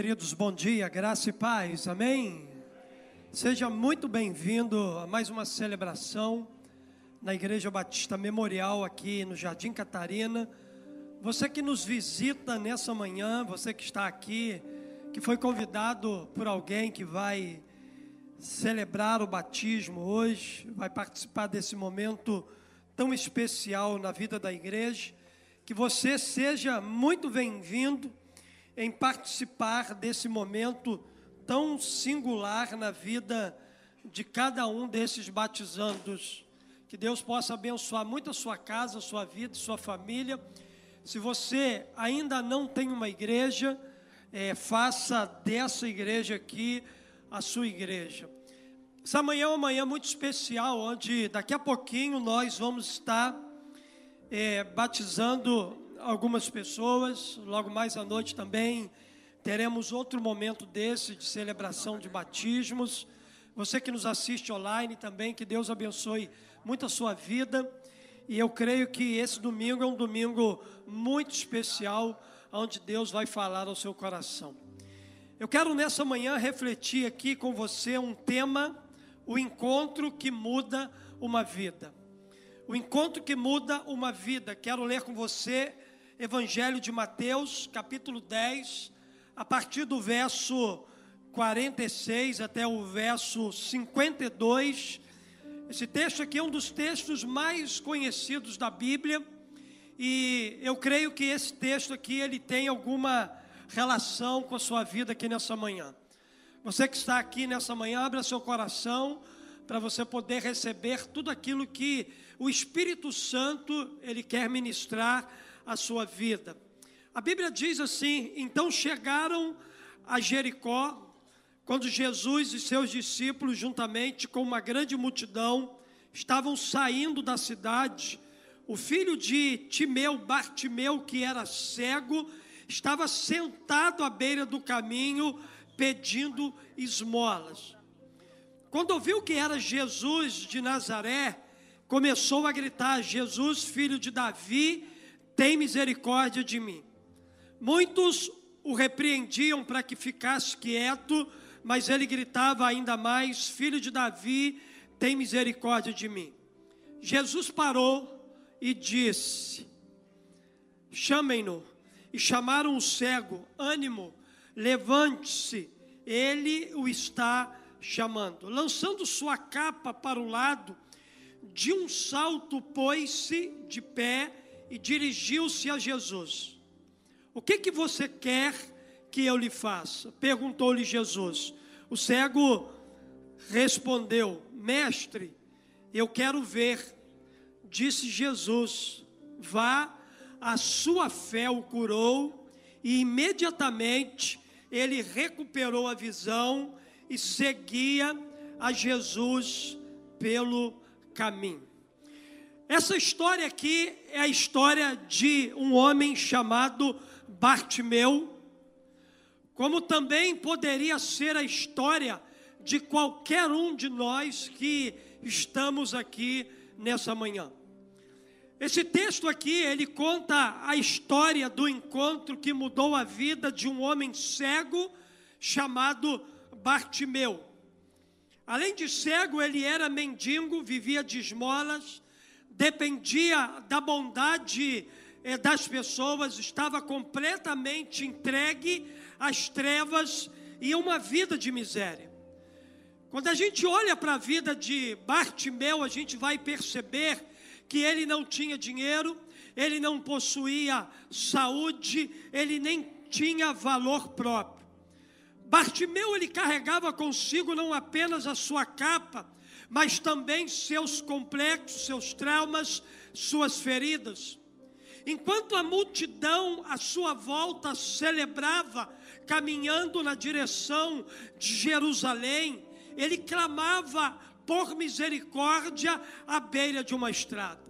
Queridos, bom dia, graça e paz, amém? Seja muito bem-vindo a mais uma celebração na Igreja Batista Memorial aqui no Jardim Catarina. Você que nos visita nessa manhã, você que está aqui, que foi convidado por alguém que vai celebrar o batismo hoje, vai participar desse momento tão especial na vida da igreja, que você seja muito bem-vindo em participar desse momento tão singular na vida de cada um desses batizandos. Que Deus possa abençoar muito a sua casa, a sua vida, a sua família. Se você ainda não tem uma igreja, é, faça dessa igreja aqui a sua igreja. Essa manhã é uma manhã muito especial, onde daqui a pouquinho nós vamos estar é, batizando algumas pessoas, logo mais à noite também teremos outro momento desse de celebração de batismos. Você que nos assiste online também, que Deus abençoe muito a sua vida. E eu creio que esse domingo é um domingo muito especial, onde Deus vai falar ao seu coração. Eu quero nessa manhã refletir aqui com você um tema, o encontro que muda uma vida. O encontro que muda uma vida. Quero ler com você Evangelho de Mateus, capítulo 10, a partir do verso 46 até o verso 52. Esse texto aqui é um dos textos mais conhecidos da Bíblia, e eu creio que esse texto aqui ele tem alguma relação com a sua vida aqui nessa manhã. Você que está aqui nessa manhã, abra seu coração para você poder receber tudo aquilo que o Espírito Santo ele quer ministrar a sua vida. A Bíblia diz assim: então chegaram a Jericó, quando Jesus e seus discípulos, juntamente com uma grande multidão, estavam saindo da cidade. O filho de Timeu, Bartimeu, que era cego, estava sentado à beira do caminho pedindo esmolas. Quando ouviu que era Jesus de Nazaré, começou a gritar: Jesus, filho de Davi, tem misericórdia de mim. Muitos o repreendiam para que ficasse quieto, mas ele gritava ainda mais: Filho de Davi, tem misericórdia de mim. Jesus parou e disse: Chamem-no. E chamaram o cego: Ânimo, levante-se, ele o está chamando. Lançando sua capa para o lado, de um salto pôs-se de pé e dirigiu-se a Jesus. O que que você quer que eu lhe faça? Perguntou-lhe Jesus. O cego respondeu: Mestre, eu quero ver. Disse Jesus: Vá, a sua fé o curou, e imediatamente ele recuperou a visão e seguia a Jesus pelo caminho. Essa história aqui é a história de um homem chamado Bartimeu, como também poderia ser a história de qualquer um de nós que estamos aqui nessa manhã. Esse texto aqui, ele conta a história do encontro que mudou a vida de um homem cego chamado Bartimeu. Além de cego, ele era mendigo, vivia de esmolas, dependia da bondade eh, das pessoas, estava completamente entregue às trevas e uma vida de miséria. Quando a gente olha para a vida de Bartimeu, a gente vai perceber que ele não tinha dinheiro, ele não possuía saúde, ele nem tinha valor próprio. Bartimeu ele carregava consigo não apenas a sua capa, mas também seus complexos, seus traumas, suas feridas. Enquanto a multidão à sua volta celebrava, caminhando na direção de Jerusalém, ele clamava por misericórdia à beira de uma estrada.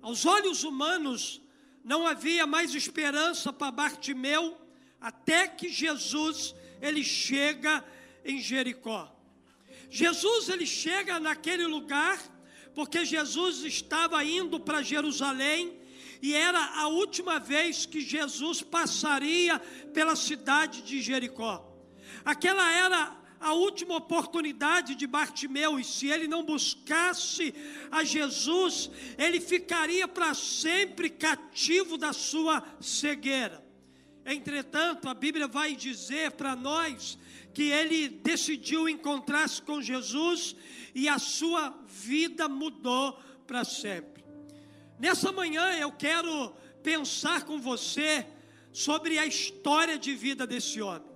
Aos olhos humanos, não havia mais esperança para Bartimeu, até que Jesus ele chega em Jericó. Jesus ele chega naquele lugar porque Jesus estava indo para Jerusalém e era a última vez que Jesus passaria pela cidade de Jericó. Aquela era a última oportunidade de Bartimeu, e se ele não buscasse a Jesus, ele ficaria para sempre cativo da sua cegueira. Entretanto, a Bíblia vai dizer para nós que ele decidiu encontrar-se com Jesus e a sua vida mudou para sempre. Nessa manhã eu quero pensar com você sobre a história de vida desse homem.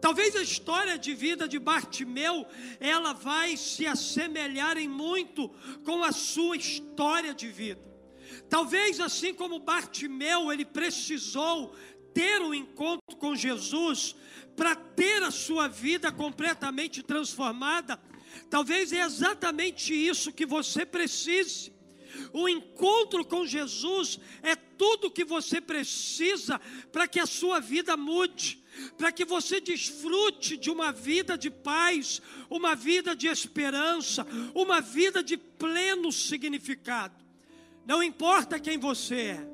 Talvez a história de vida de Bartimeu, ela vai se assemelhar em muito com a sua história de vida. Talvez assim como Bartimeu, ele precisou ter um encontro com Jesus para ter a sua vida completamente transformada. Talvez é exatamente isso que você precise. O encontro com Jesus é tudo que você precisa para que a sua vida mude, para que você desfrute de uma vida de paz, uma vida de esperança, uma vida de pleno significado. Não importa quem você é,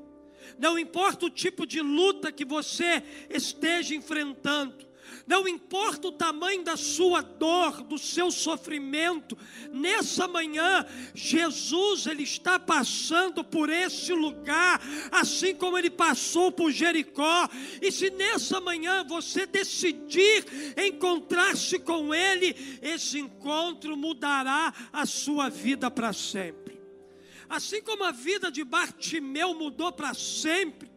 não importa o tipo de luta que você esteja enfrentando, não importa o tamanho da sua dor, do seu sofrimento, nessa manhã, Jesus ele está passando por esse lugar, assim como ele passou por Jericó. E se nessa manhã você decidir encontrar-se com ele, esse encontro mudará a sua vida para sempre. Assim como a vida de Bartimeu mudou para sempre,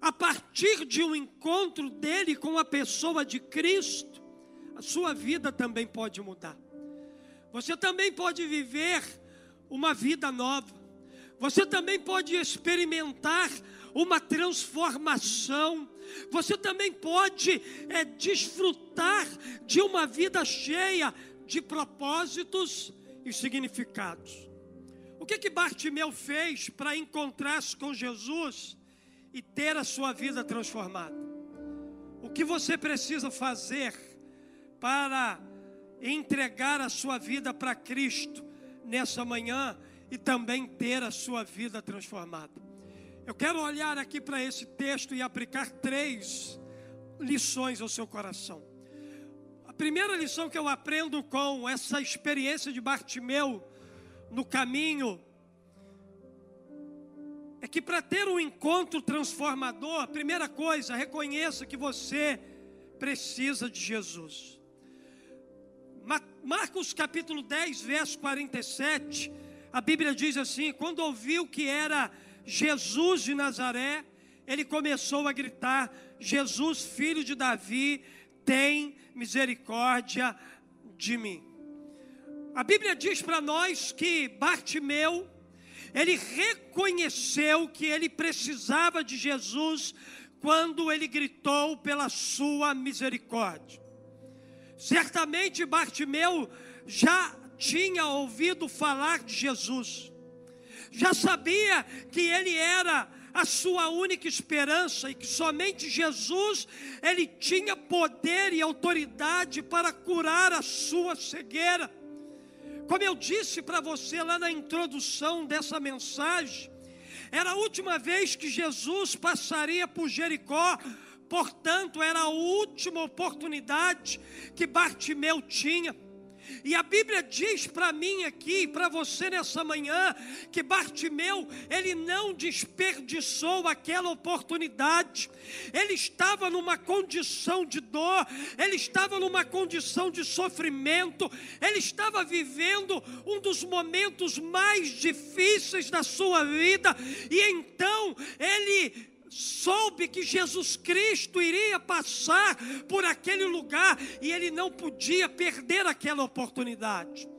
a partir de um encontro dele com a pessoa de Cristo, a sua vida também pode mudar. Você também pode viver uma vida nova. Você também pode experimentar uma transformação. Você também pode é, desfrutar de uma vida cheia de propósitos e significados. O que que Bartimeu fez para encontrar-se com Jesus? e ter a sua vida transformada. O que você precisa fazer para entregar a sua vida para Cristo nessa manhã e também ter a sua vida transformada? Eu quero olhar aqui para esse texto e aplicar três lições ao seu coração. A primeira lição que eu aprendo com essa experiência de Bartimeu no caminho é que para ter um encontro transformador, a primeira coisa, reconheça que você precisa de Jesus. Marcos capítulo 10, verso 47, a Bíblia diz assim: quando ouviu que era Jesus de Nazaré, ele começou a gritar: Jesus, filho de Davi, tem misericórdia de mim. A Bíblia diz para nós que Bartimeu, ele reconheceu que ele precisava de Jesus quando ele gritou pela sua misericórdia. Certamente Bartimeu já tinha ouvido falar de Jesus, já sabia que ele era a sua única esperança e que somente Jesus ele tinha poder e autoridade para curar a sua cegueira. Como eu disse para você lá na introdução dessa mensagem, era a última vez que Jesus passaria por Jericó, portanto, era a última oportunidade que Bartimeu tinha. E a Bíblia diz para mim aqui, para você nessa manhã, que Bartimeu, ele não desperdiçou aquela oportunidade. Ele estava numa condição de dor, ele estava numa condição de sofrimento, ele estava vivendo um dos momentos mais difíceis da sua vida, e então ele soube que Jesus Cristo iria passar por aquele lugar e ele não podia perder aquela oportunidade.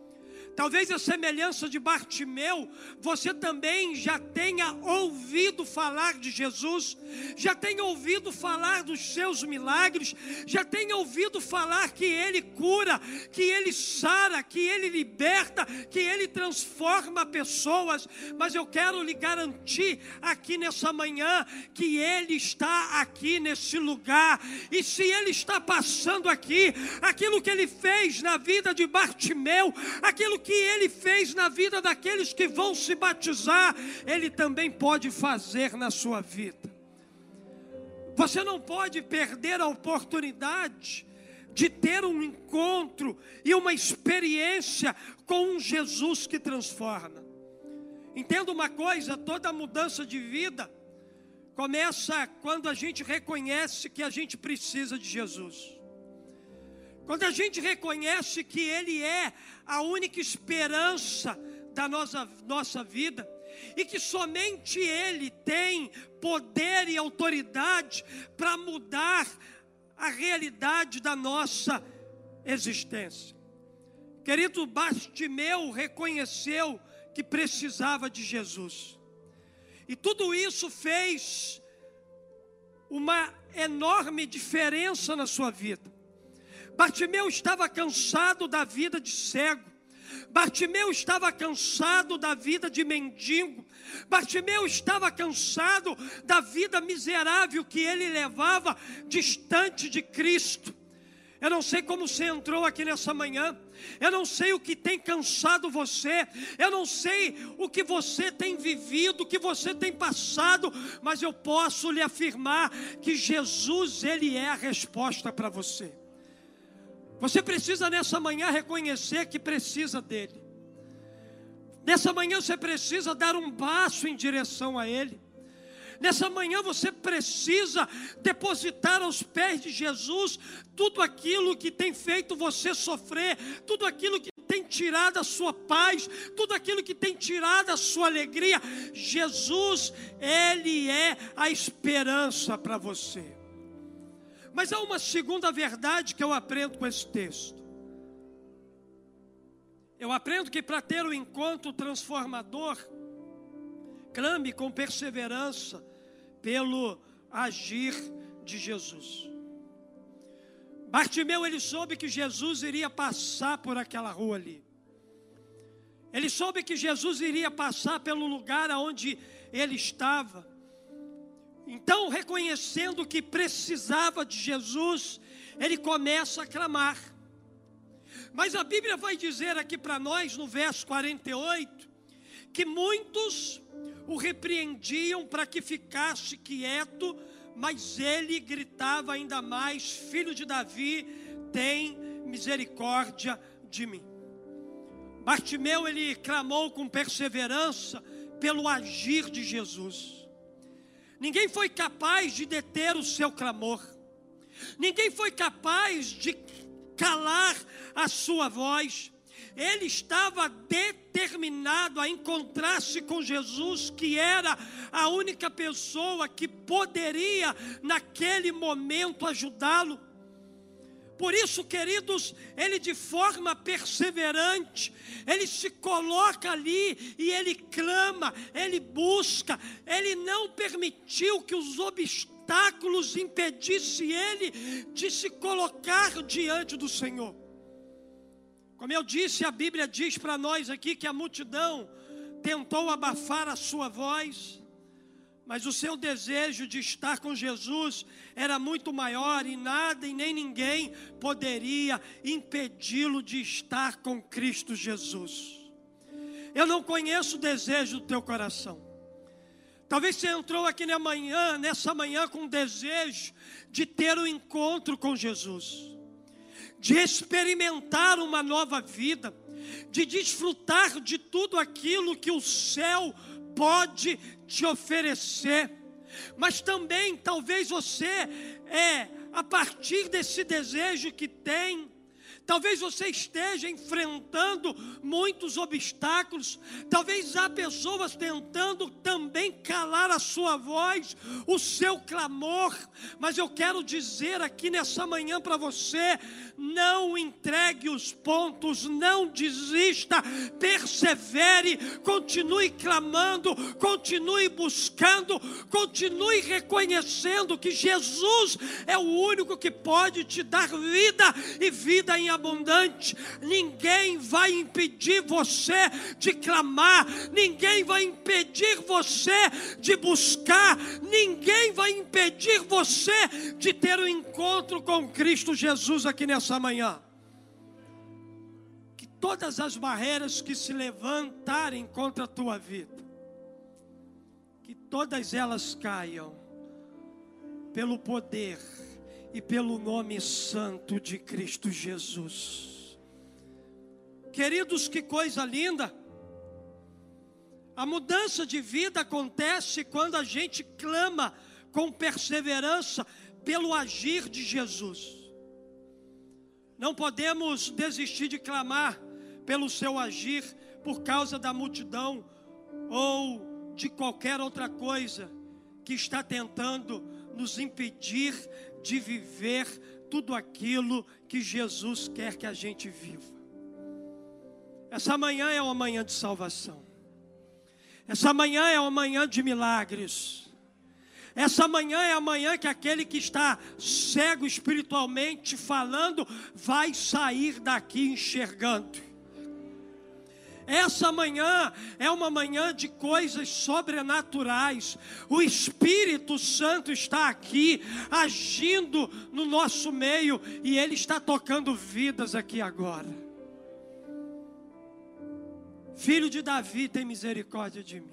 Talvez a semelhança de Bartimeu, você também já tenha ouvido falar de Jesus, já tenha ouvido falar dos seus milagres, já tenha ouvido falar que Ele cura, que Ele sara, que Ele liberta, que Ele transforma pessoas, mas eu quero lhe garantir aqui nessa manhã que Ele está aqui nesse lugar, e se Ele está passando aqui, aquilo que Ele fez na vida de Bartimeu, aquilo que ele fez na vida daqueles que vão se batizar, ele também pode fazer na sua vida. Você não pode perder a oportunidade de ter um encontro e uma experiência com um Jesus que transforma. Entenda uma coisa: toda mudança de vida começa quando a gente reconhece que a gente precisa de Jesus. Quando a gente reconhece que Ele é a única esperança da nossa, nossa vida, e que somente Ele tem poder e autoridade para mudar a realidade da nossa existência. Querido Bastimeu reconheceu que precisava de Jesus, e tudo isso fez uma enorme diferença na sua vida. Bartimeu estava cansado da vida de cego. Bartimeu estava cansado da vida de mendigo. Bartimeu estava cansado da vida miserável que ele levava distante de Cristo. Eu não sei como você entrou aqui nessa manhã. Eu não sei o que tem cansado você. Eu não sei o que você tem vivido, o que você tem passado, mas eu posso lhe afirmar que Jesus ele é a resposta para você. Você precisa nessa manhã reconhecer que precisa dele. Nessa manhã você precisa dar um passo em direção a ele. Nessa manhã você precisa depositar aos pés de Jesus tudo aquilo que tem feito você sofrer, tudo aquilo que tem tirado a sua paz, tudo aquilo que tem tirado a sua alegria. Jesus, Ele é a esperança para você. Mas há uma segunda verdade que eu aprendo com esse texto. Eu aprendo que para ter um encontro transformador, clame com perseverança pelo agir de Jesus. Bartimeu ele soube que Jesus iria passar por aquela rua ali. Ele soube que Jesus iria passar pelo lugar aonde ele estava. Então, reconhecendo que precisava de Jesus, ele começa a clamar. Mas a Bíblia vai dizer aqui para nós, no verso 48, que muitos o repreendiam para que ficasse quieto, mas ele gritava ainda mais: Filho de Davi, tem misericórdia de mim. Bartimeu ele clamou com perseverança pelo agir de Jesus. Ninguém foi capaz de deter o seu clamor. Ninguém foi capaz de calar a sua voz. Ele estava determinado a encontrar-se com Jesus, que era a única pessoa que poderia, naquele momento, ajudá-lo. Por isso, queridos, ele de forma perseverante, ele se coloca ali e ele clama, ele busca, ele não permitiu que os obstáculos impedissem ele de se colocar diante do Senhor. Como eu disse, a Bíblia diz para nós aqui que a multidão tentou abafar a sua voz, mas o seu desejo de estar com Jesus era muito maior e nada e nem ninguém poderia impedi-lo de estar com Cristo Jesus. Eu não conheço o desejo do teu coração. Talvez você entrou aqui na manhã, nessa manhã com o desejo de ter um encontro com Jesus, de experimentar uma nova vida, de desfrutar de tudo aquilo que o céu pode te oferecer. Mas também talvez você é a partir desse desejo que tem, Talvez você esteja enfrentando muitos obstáculos. Talvez há pessoas tentando também calar a sua voz, o seu clamor. Mas eu quero dizer aqui nessa manhã para você: não entregue os pontos, não desista, persevere, continue clamando, continue buscando, continue reconhecendo que Jesus é o único que pode te dar vida e vida em abundante. Ninguém vai impedir você de clamar, ninguém vai impedir você de buscar, ninguém vai impedir você de ter um encontro com Cristo Jesus aqui nessa manhã. Que todas as barreiras que se levantarem contra a tua vida, que todas elas caiam pelo poder e pelo nome santo de Cristo Jesus. Queridos, que coisa linda! A mudança de vida acontece quando a gente clama com perseverança pelo agir de Jesus. Não podemos desistir de clamar pelo seu agir por causa da multidão ou de qualquer outra coisa que está tentando nos impedir de viver tudo aquilo que Jesus quer que a gente viva. Essa manhã é uma manhã de salvação. Essa manhã é uma manhã de milagres. Essa manhã é a manhã que aquele que está cego espiritualmente falando vai sair daqui enxergando. Essa manhã é uma manhã de coisas sobrenaturais. O Espírito Santo está aqui agindo no nosso meio e ele está tocando vidas aqui agora. Filho de Davi, tem misericórdia de mim.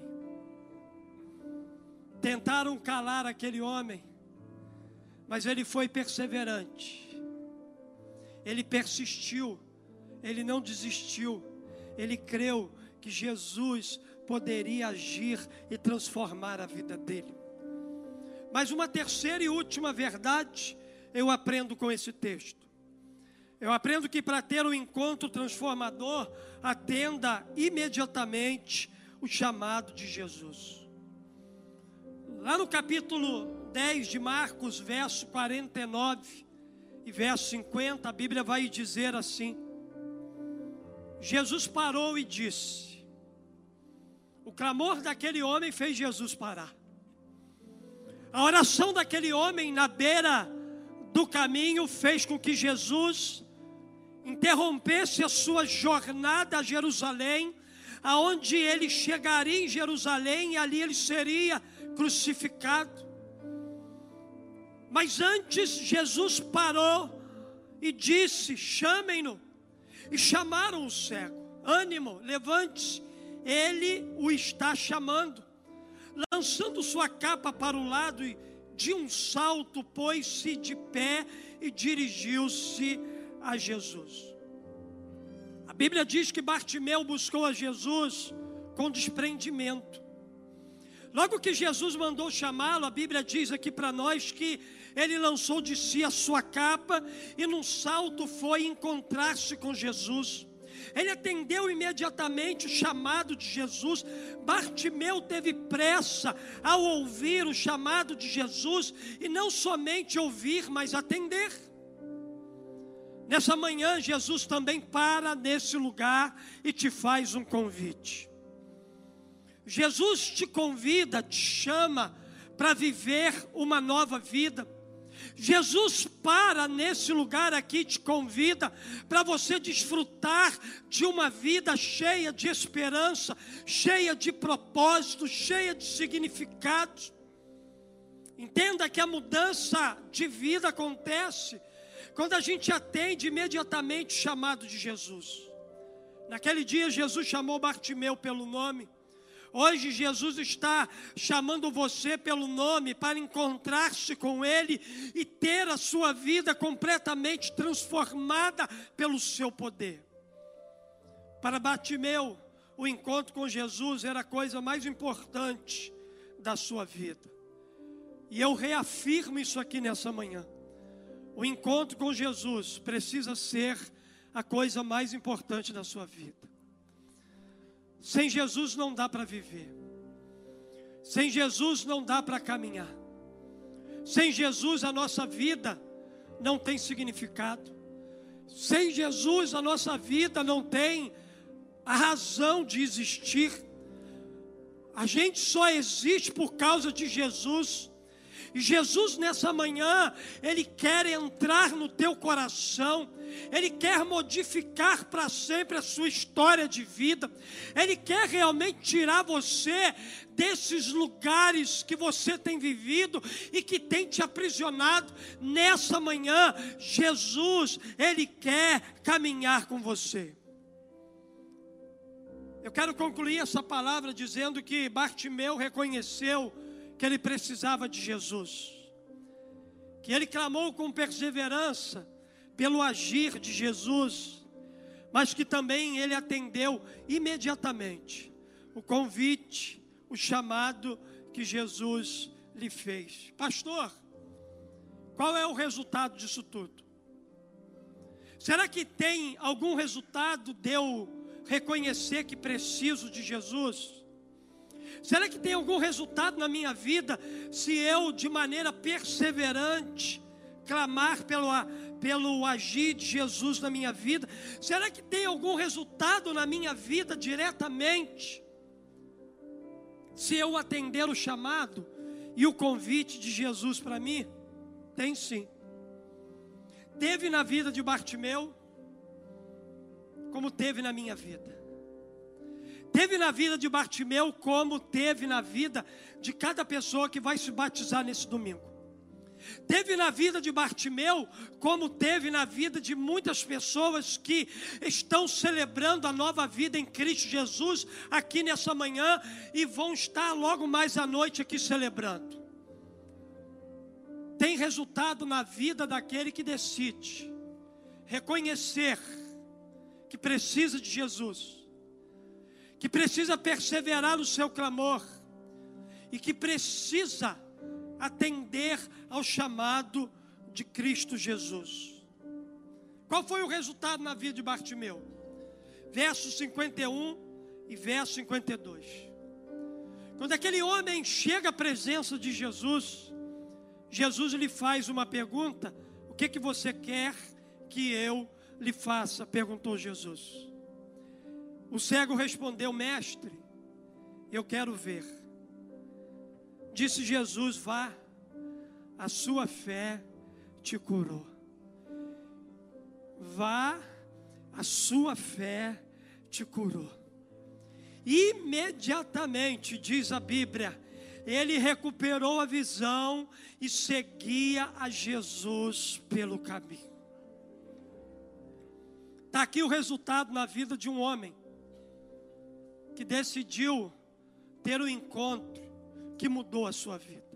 Tentaram calar aquele homem, mas ele foi perseverante. Ele persistiu, ele não desistiu. Ele creu que Jesus poderia agir e transformar a vida dele. Mas uma terceira e última verdade eu aprendo com esse texto. Eu aprendo que para ter um encontro transformador, atenda imediatamente o chamado de Jesus. Lá no capítulo 10 de Marcos, verso 49 e verso 50, a Bíblia vai dizer assim: Jesus parou e disse: O clamor daquele homem fez Jesus parar. A oração daquele homem na beira do caminho fez com que Jesus interrompesse a sua jornada a Jerusalém, aonde ele chegaria em Jerusalém e ali ele seria crucificado. Mas antes Jesus parou e disse: Chamem-no. E chamaram o cego: Ânimo, levante-se, ele o está chamando. Lançando sua capa para o lado de um salto pôs-se de pé e dirigiu-se a Jesus. A Bíblia diz que Bartimeu buscou a Jesus com desprendimento. Logo que Jesus mandou chamá-lo, a Bíblia diz aqui para nós que ele lançou de si a sua capa e num salto foi encontrar-se com Jesus. Ele atendeu imediatamente o chamado de Jesus. Bartimeu teve pressa ao ouvir o chamado de Jesus e não somente ouvir, mas atender. Nessa manhã, Jesus também para nesse lugar e te faz um convite. Jesus te convida, te chama para viver uma nova vida. Jesus para nesse lugar aqui, te convida para você desfrutar de uma vida cheia de esperança, cheia de propósito, cheia de significados. Entenda que a mudança de vida acontece quando a gente atende imediatamente o chamado de Jesus. Naquele dia, Jesus chamou Bartimeu pelo nome. Hoje, Jesus está chamando você pelo nome para encontrar-se com Ele e ter a sua vida completamente transformada pelo seu poder. Para Bartimeu, o encontro com Jesus era a coisa mais importante da sua vida. E eu reafirmo isso aqui nessa manhã. O encontro com Jesus precisa ser a coisa mais importante da sua vida. Sem Jesus não dá para viver. Sem Jesus não dá para caminhar. Sem Jesus a nossa vida não tem significado. Sem Jesus a nossa vida não tem a razão de existir. A gente só existe por causa de Jesus. Jesus nessa manhã, Ele quer entrar no teu coração, Ele quer modificar para sempre a sua história de vida, Ele quer realmente tirar você desses lugares que você tem vivido e que tem te aprisionado. Nessa manhã, Jesus, Ele quer caminhar com você. Eu quero concluir essa palavra dizendo que Bartimeu reconheceu que ele precisava de Jesus, que ele clamou com perseverança pelo agir de Jesus, mas que também ele atendeu imediatamente o convite, o chamado que Jesus lhe fez. Pastor, qual é o resultado disso tudo? Será que tem algum resultado de eu reconhecer que preciso de Jesus? Será que tem algum resultado na minha vida se eu, de maneira perseverante, clamar pelo, pelo agir de Jesus na minha vida? Será que tem algum resultado na minha vida diretamente? Se eu atender o chamado e o convite de Jesus para mim? Tem sim. Teve na vida de Bartimeu, como teve na minha vida. Teve na vida de Bartimeu, como teve na vida de cada pessoa que vai se batizar nesse domingo. Teve na vida de Bartimeu, como teve na vida de muitas pessoas que estão celebrando a nova vida em Cristo Jesus aqui nessa manhã e vão estar logo mais à noite aqui celebrando tem resultado na vida daquele que decide reconhecer que precisa de Jesus, que precisa perseverar no seu clamor e que precisa atender ao chamado de Cristo Jesus. Qual foi o resultado na vida de Bartimeu? Verso 51 e verso 52. Quando aquele homem chega à presença de Jesus, Jesus lhe faz uma pergunta: O que que você quer que eu lhe faça? perguntou Jesus. O cego respondeu: Mestre, eu quero ver. Disse Jesus: Vá, a sua fé te curou. Vá, a sua fé te curou. Imediatamente, diz a Bíblia, ele recuperou a visão e seguia a Jesus pelo caminho. Está aqui o resultado na vida de um homem que decidiu ter um encontro que mudou a sua vida.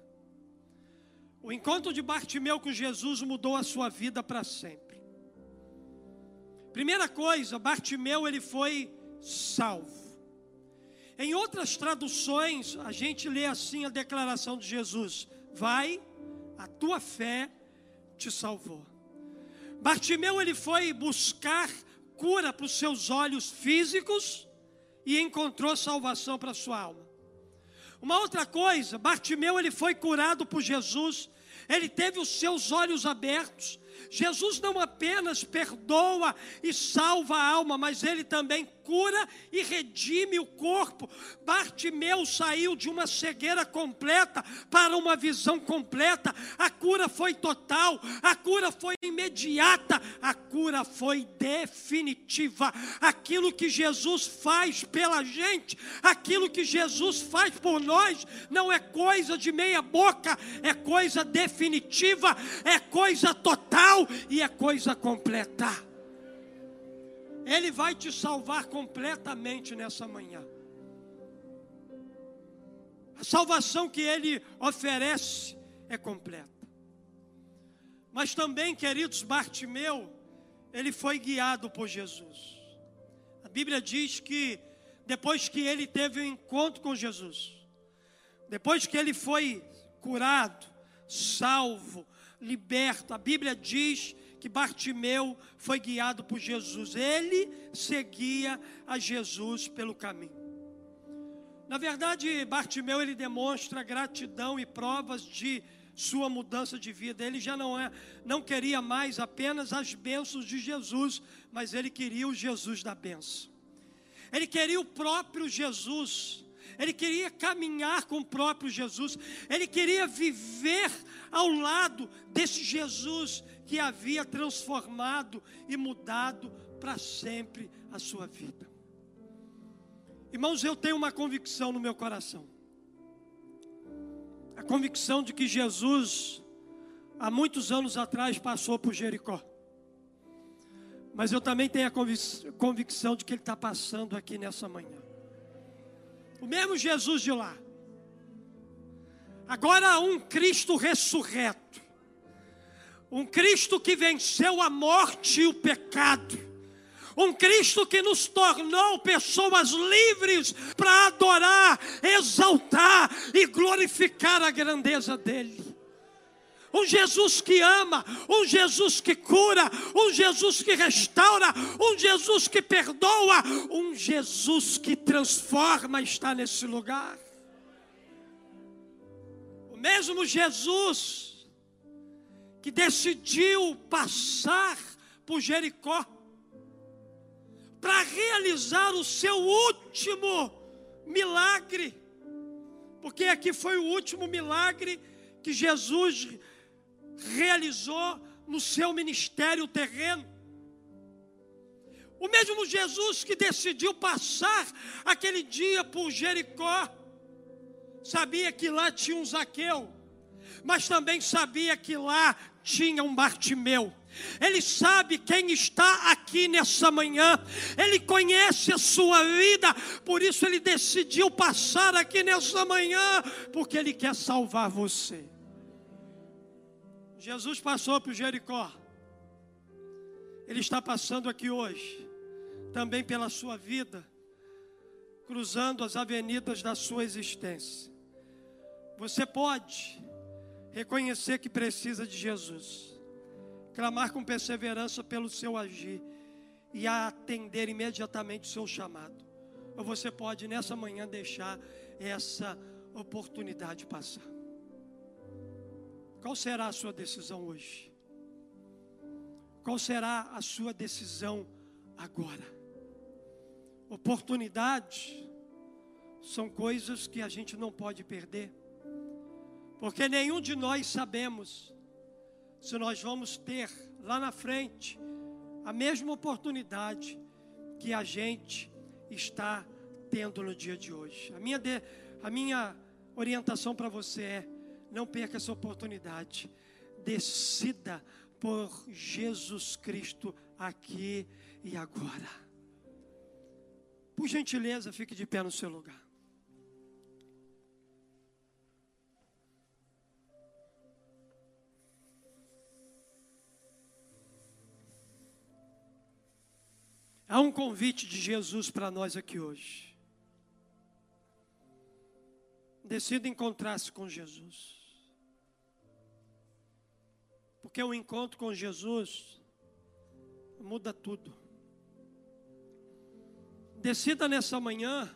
O encontro de Bartimeu com Jesus mudou a sua vida para sempre. Primeira coisa, Bartimeu ele foi salvo. Em outras traduções, a gente lê assim a declaração de Jesus: Vai, a tua fé te salvou. Bartimeu ele foi buscar cura para os seus olhos físicos e encontrou salvação para sua alma. Uma outra coisa, Bartimeu ele foi curado por Jesus, ele teve os seus olhos abertos. Jesus não apenas perdoa e salva a alma, mas ele também cura e redime o corpo. Bartimeu saiu de uma cegueira completa para uma visão completa. A cura foi total, a cura foi imediata, a cura foi definitiva. Aquilo que Jesus faz pela gente, aquilo que Jesus faz por nós, não é coisa de meia boca, é coisa definitiva, é coisa total e é coisa completa. Ele vai te salvar completamente nessa manhã. A salvação que Ele oferece é completa. Mas também, queridos, Bartimeu, ele foi guiado por Jesus. A Bíblia diz que depois que ele teve um encontro com Jesus, depois que ele foi curado, salvo, liberto, a Bíblia diz que Bartimeu foi guiado por Jesus. Ele seguia a Jesus pelo caminho. Na verdade, Bartimeu ele demonstra gratidão e provas de sua mudança de vida. Ele já não é, não queria mais apenas as bênçãos de Jesus, mas ele queria o Jesus da bênção. Ele queria o próprio Jesus. Ele queria caminhar com o próprio Jesus. Ele queria viver ao lado desse Jesus que havia transformado e mudado para sempre a sua vida. Irmãos, eu tenho uma convicção no meu coração. A convicção de que Jesus, há muitos anos atrás, passou por Jericó. Mas eu também tenho a convicção de que Ele está passando aqui nessa manhã. O mesmo Jesus de lá. Agora um Cristo ressurreto. Um Cristo que venceu a morte e o pecado. Um Cristo que nos tornou pessoas livres para adorar, exaltar e glorificar a grandeza dEle um Jesus que ama, um Jesus que cura, um Jesus que restaura, um Jesus que perdoa, um Jesus que transforma está nesse lugar. O mesmo Jesus que decidiu passar por Jericó para realizar o seu último milagre, porque aqui foi o último milagre que Jesus realizou no seu ministério terreno. O mesmo Jesus que decidiu passar aquele dia por Jericó, sabia que lá tinha um Zaqueu, mas também sabia que lá tinha um Bartimeu. Ele sabe quem está aqui nessa manhã, Ele conhece a sua vida, por isso Ele decidiu passar aqui nessa manhã, porque Ele quer salvar você. Jesus passou por Jericó. Ele está passando aqui hoje, também pela sua vida, cruzando as avenidas da sua existência. Você pode reconhecer que precisa de Jesus, clamar com perseverança pelo seu agir e atender imediatamente o seu chamado. Ou você pode nessa manhã deixar essa oportunidade passar. Qual será a sua decisão hoje? Qual será a sua decisão agora? Oportunidades são coisas que a gente não pode perder, porque nenhum de nós sabemos se nós vamos ter lá na frente a mesma oportunidade que a gente está tendo no dia de hoje. A minha, de, a minha orientação para você é: não perca essa oportunidade. Decida por Jesus Cristo aqui e agora. Por gentileza, fique de pé no seu lugar. Há um convite de Jesus para nós aqui hoje. Decida encontrar-se com Jesus. Porque o encontro com Jesus muda tudo. Decida nessa manhã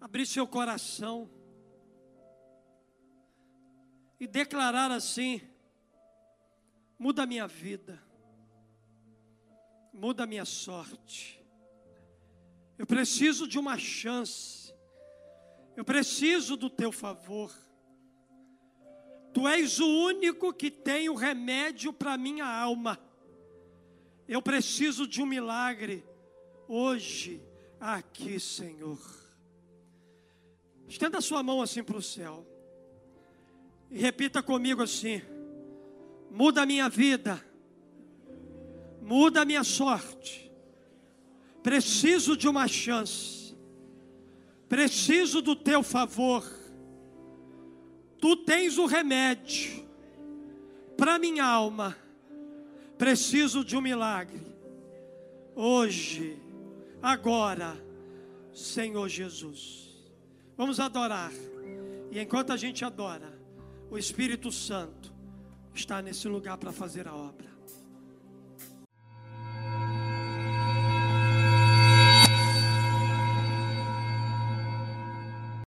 abrir seu coração e declarar assim: muda a minha vida, muda a minha sorte. Eu preciso de uma chance, eu preciso do teu favor. Tu és o único que tem o remédio para minha alma. Eu preciso de um milagre hoje, aqui, Senhor. Estenda a sua mão assim para o céu. E repita comigo assim: muda a minha vida, muda a minha sorte. Preciso de uma chance, preciso do teu favor Tu tens o remédio para minha alma. Preciso de um milagre. Hoje, agora, Senhor Jesus. Vamos adorar. E enquanto a gente adora, o Espírito Santo está nesse lugar para fazer a obra.